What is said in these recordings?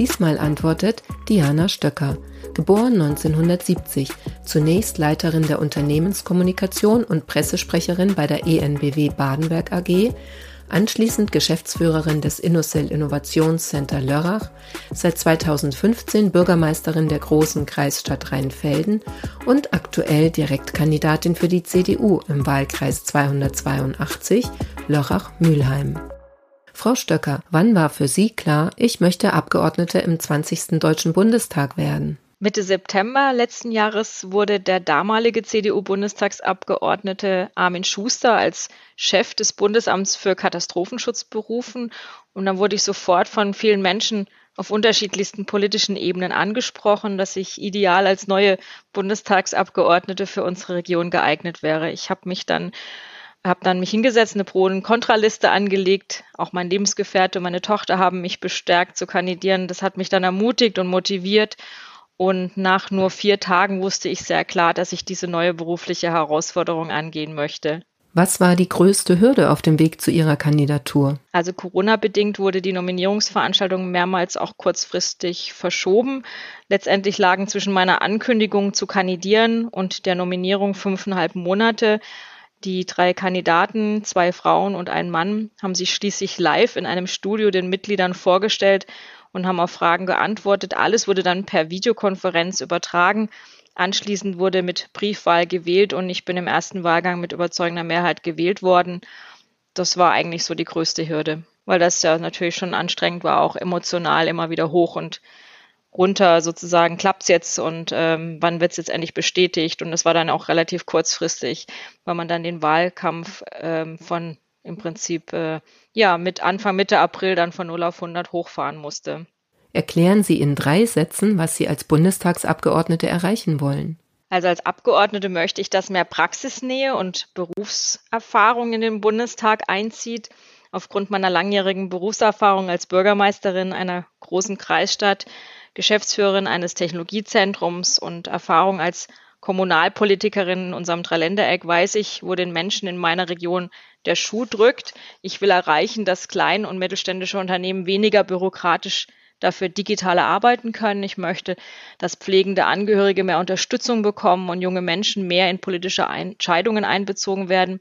Diesmal antwortet Diana Stöcker, geboren 1970, zunächst Leiterin der Unternehmenskommunikation und Pressesprecherin bei der ENBW Badenberg AG, anschließend Geschäftsführerin des Innocell Innovationscenter Lörrach, seit 2015 Bürgermeisterin der großen Kreisstadt Rheinfelden und aktuell Direktkandidatin für die CDU im Wahlkreis 282 Lörrach-Mülheim. Frau Stöcker, wann war für Sie klar, ich möchte Abgeordnete im 20. Deutschen Bundestag werden? Mitte September letzten Jahres wurde der damalige CDU-Bundestagsabgeordnete Armin Schuster als Chef des Bundesamts für Katastrophenschutz berufen. Und dann wurde ich sofort von vielen Menschen auf unterschiedlichsten politischen Ebenen angesprochen, dass ich ideal als neue Bundestagsabgeordnete für unsere Region geeignet wäre. Ich habe mich dann habe dann mich hingesetzt, eine Pro- und Kontraliste angelegt. Auch mein Lebensgefährte und meine Tochter haben mich bestärkt zu kandidieren. Das hat mich dann ermutigt und motiviert. Und nach nur vier Tagen wusste ich sehr klar, dass ich diese neue berufliche Herausforderung angehen möchte. Was war die größte Hürde auf dem Weg zu Ihrer Kandidatur? Also Corona-bedingt wurde die Nominierungsveranstaltung mehrmals auch kurzfristig verschoben. Letztendlich lagen zwischen meiner Ankündigung zu kandidieren und der Nominierung fünfeinhalb Monate. Die drei Kandidaten, zwei Frauen und ein Mann, haben sich schließlich live in einem Studio den Mitgliedern vorgestellt und haben auf Fragen geantwortet. Alles wurde dann per Videokonferenz übertragen. Anschließend wurde mit Briefwahl gewählt und ich bin im ersten Wahlgang mit überzeugender Mehrheit gewählt worden. Das war eigentlich so die größte Hürde, weil das ja natürlich schon anstrengend war, auch emotional immer wieder hoch und runter sozusagen, klappt's jetzt und ähm, wann wird's jetzt endlich bestätigt? Und das war dann auch relativ kurzfristig, weil man dann den Wahlkampf ähm, von im Prinzip äh, ja mit Anfang Mitte April dann von 0 auf 100 hochfahren musste. Erklären Sie in drei Sätzen, was Sie als Bundestagsabgeordnete erreichen wollen. Also als Abgeordnete möchte ich, dass mehr Praxisnähe und Berufserfahrung in den Bundestag einzieht. Aufgrund meiner langjährigen Berufserfahrung als Bürgermeisterin einer großen Kreisstadt, Geschäftsführerin eines Technologiezentrums und Erfahrung als Kommunalpolitikerin in unserem Dreiländereck weiß ich, wo den Menschen in meiner Region der Schuh drückt. Ich will erreichen, dass kleine und mittelständische Unternehmen weniger bürokratisch dafür digitale arbeiten können. Ich möchte, dass pflegende Angehörige mehr Unterstützung bekommen und junge Menschen mehr in politische Entscheidungen einbezogen werden.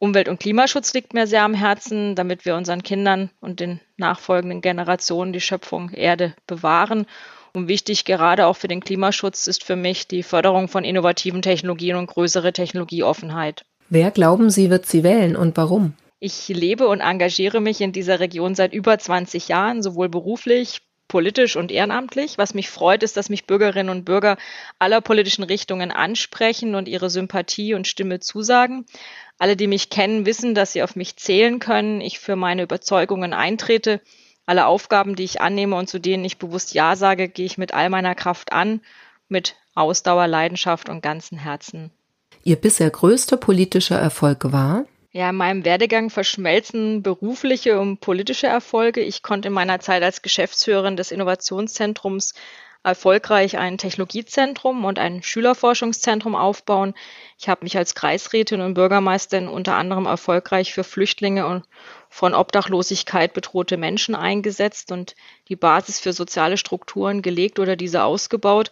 Umwelt- und Klimaschutz liegt mir sehr am Herzen, damit wir unseren Kindern und den nachfolgenden Generationen die Schöpfung Erde bewahren. Und wichtig gerade auch für den Klimaschutz ist für mich die Förderung von innovativen Technologien und größere Technologieoffenheit. Wer glauben Sie, wird sie wählen und warum? Ich lebe und engagiere mich in dieser Region seit über 20 Jahren, sowohl beruflich, politisch und ehrenamtlich. Was mich freut, ist, dass mich Bürgerinnen und Bürger aller politischen Richtungen ansprechen und ihre Sympathie und Stimme zusagen. Alle, die mich kennen, wissen, dass sie auf mich zählen können. Ich für meine Überzeugungen eintrete. Alle Aufgaben, die ich annehme und zu denen ich bewusst Ja sage, gehe ich mit all meiner Kraft an, mit Ausdauer, Leidenschaft und ganzem Herzen. Ihr bisher größter politischer Erfolg war? Ja, in meinem Werdegang verschmelzen berufliche und politische Erfolge. Ich konnte in meiner Zeit als Geschäftsführerin des Innovationszentrums erfolgreich ein Technologiezentrum und ein Schülerforschungszentrum aufbauen. Ich habe mich als Kreisrätin und Bürgermeisterin unter anderem erfolgreich für Flüchtlinge und von Obdachlosigkeit bedrohte Menschen eingesetzt und die Basis für soziale Strukturen gelegt oder diese ausgebaut.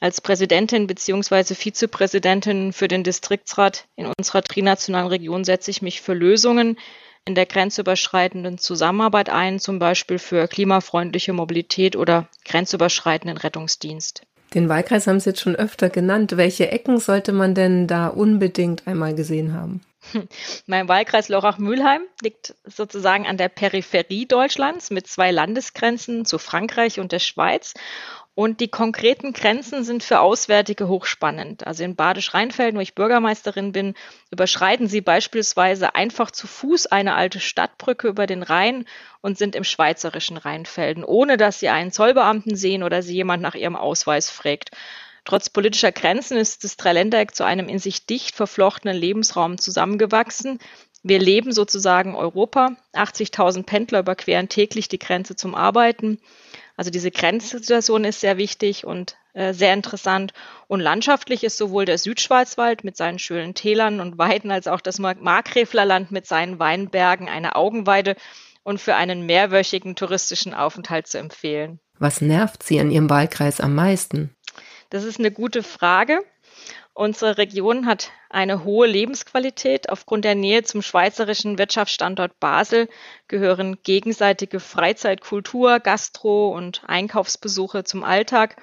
Als Präsidentin bzw. Vizepräsidentin für den Distriktsrat in unserer trinationalen Region setze ich mich für Lösungen in der grenzüberschreitenden Zusammenarbeit ein, zum Beispiel für klimafreundliche Mobilität oder grenzüberschreitenden Rettungsdienst. Den Wahlkreis haben Sie jetzt schon öfter genannt. Welche Ecken sollte man denn da unbedingt einmal gesehen haben? Mein Wahlkreis Lorach-Mülheim liegt sozusagen an der Peripherie Deutschlands mit zwei Landesgrenzen zu Frankreich und der Schweiz und die konkreten Grenzen sind für Auswärtige hochspannend. Also in Badisch-Rheinfelden, wo ich Bürgermeisterin bin, überschreiten sie beispielsweise einfach zu Fuß eine alte Stadtbrücke über den Rhein und sind im schweizerischen Rheinfelden, ohne dass sie einen Zollbeamten sehen oder sie jemand nach ihrem Ausweis fragt. Trotz politischer Grenzen ist das Dreiländereck zu einem in sich dicht verflochtenen Lebensraum zusammengewachsen. Wir leben sozusagen Europa. 80.000 Pendler überqueren täglich die Grenze zum Arbeiten. Also diese Grenzsituation ist sehr wichtig und äh, sehr interessant. Und landschaftlich ist sowohl der Südschwarzwald mit seinen schönen Tälern und Weiden als auch das Markgräflerland mit seinen Weinbergen eine Augenweide und für einen mehrwöchigen touristischen Aufenthalt zu empfehlen. Was nervt Sie an Ihrem Wahlkreis am meisten? Das ist eine gute Frage. Unsere Region hat eine hohe Lebensqualität. Aufgrund der Nähe zum schweizerischen Wirtschaftsstandort Basel gehören gegenseitige Freizeit, Kultur, Gastro und Einkaufsbesuche zum Alltag.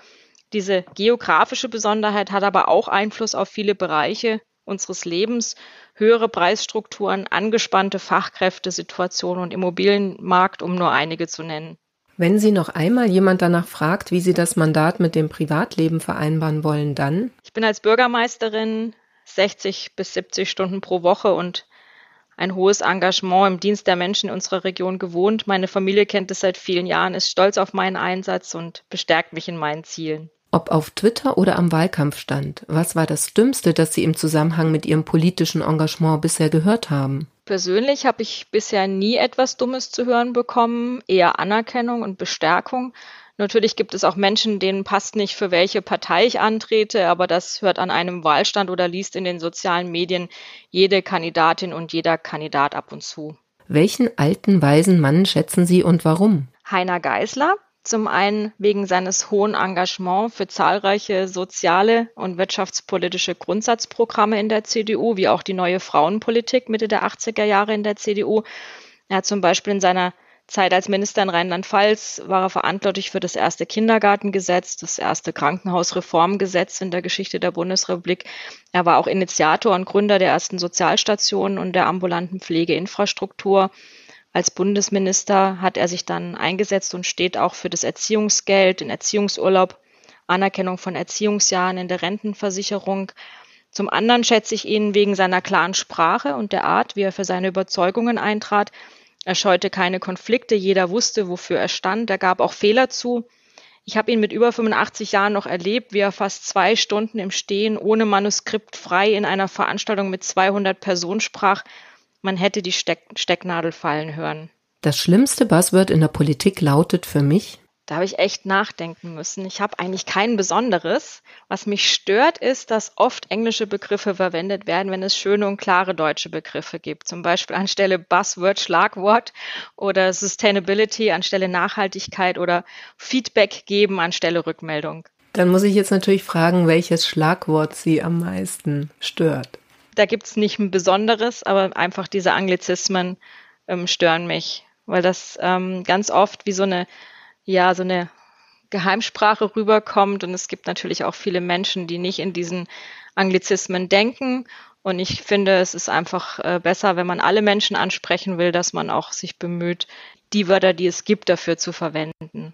Diese geografische Besonderheit hat aber auch Einfluss auf viele Bereiche unseres Lebens. Höhere Preisstrukturen, angespannte Fachkräftesituation und Immobilienmarkt, um nur einige zu nennen. Wenn Sie noch einmal jemand danach fragt, wie Sie das Mandat mit dem Privatleben vereinbaren wollen, dann? Ich bin als Bürgermeisterin 60 bis 70 Stunden pro Woche und ein hohes Engagement im Dienst der Menschen in unserer Region gewohnt. Meine Familie kennt es seit vielen Jahren, ist stolz auf meinen Einsatz und bestärkt mich in meinen Zielen. Ob auf Twitter oder am Wahlkampfstand, was war das Dümmste, das Sie im Zusammenhang mit Ihrem politischen Engagement bisher gehört haben? Persönlich habe ich bisher nie etwas Dummes zu hören bekommen, eher Anerkennung und Bestärkung. Natürlich gibt es auch Menschen, denen passt nicht, für welche Partei ich antrete, aber das hört an einem Wahlstand oder liest in den sozialen Medien jede Kandidatin und jeder Kandidat ab und zu. Welchen alten, weisen Mann schätzen Sie und warum? Heiner Geisler, zum einen wegen seines hohen Engagements für zahlreiche soziale und wirtschaftspolitische Grundsatzprogramme in der CDU, wie auch die neue Frauenpolitik Mitte der 80er Jahre in der CDU. Er hat zum Beispiel in seiner Zeit als Minister in Rheinland-Pfalz war er verantwortlich für das erste Kindergartengesetz, das erste Krankenhausreformgesetz in der Geschichte der Bundesrepublik. Er war auch Initiator und Gründer der ersten Sozialstationen und der ambulanten Pflegeinfrastruktur. Als Bundesminister hat er sich dann eingesetzt und steht auch für das Erziehungsgeld, den Erziehungsurlaub, Anerkennung von Erziehungsjahren in der Rentenversicherung. Zum anderen schätze ich ihn wegen seiner klaren Sprache und der Art, wie er für seine Überzeugungen eintrat. Er scheute keine Konflikte, jeder wusste, wofür er stand, er gab auch Fehler zu. Ich habe ihn mit über 85 Jahren noch erlebt, wie er fast zwei Stunden im Stehen ohne Manuskript frei in einer Veranstaltung mit 200 Personen sprach man hätte die Steck Stecknadel fallen hören. Das schlimmste Buzzword in der Politik lautet für mich. Da habe ich echt nachdenken müssen. Ich habe eigentlich kein besonderes. Was mich stört, ist, dass oft englische Begriffe verwendet werden, wenn es schöne und klare deutsche Begriffe gibt. Zum Beispiel anstelle Buzzword Schlagwort oder Sustainability anstelle Nachhaltigkeit oder Feedback geben anstelle Rückmeldung. Dann muss ich jetzt natürlich fragen, welches Schlagwort Sie am meisten stört da gibt es nicht ein besonderes, aber einfach diese Anglizismen ähm, stören mich, weil das ähm, ganz oft wie so eine, ja, so eine Geheimsprache rüberkommt und es gibt natürlich auch viele Menschen, die nicht in diesen Anglizismen denken und ich finde, es ist einfach äh, besser, wenn man alle Menschen ansprechen will, dass man auch sich bemüht, die Wörter, die es gibt, dafür zu verwenden.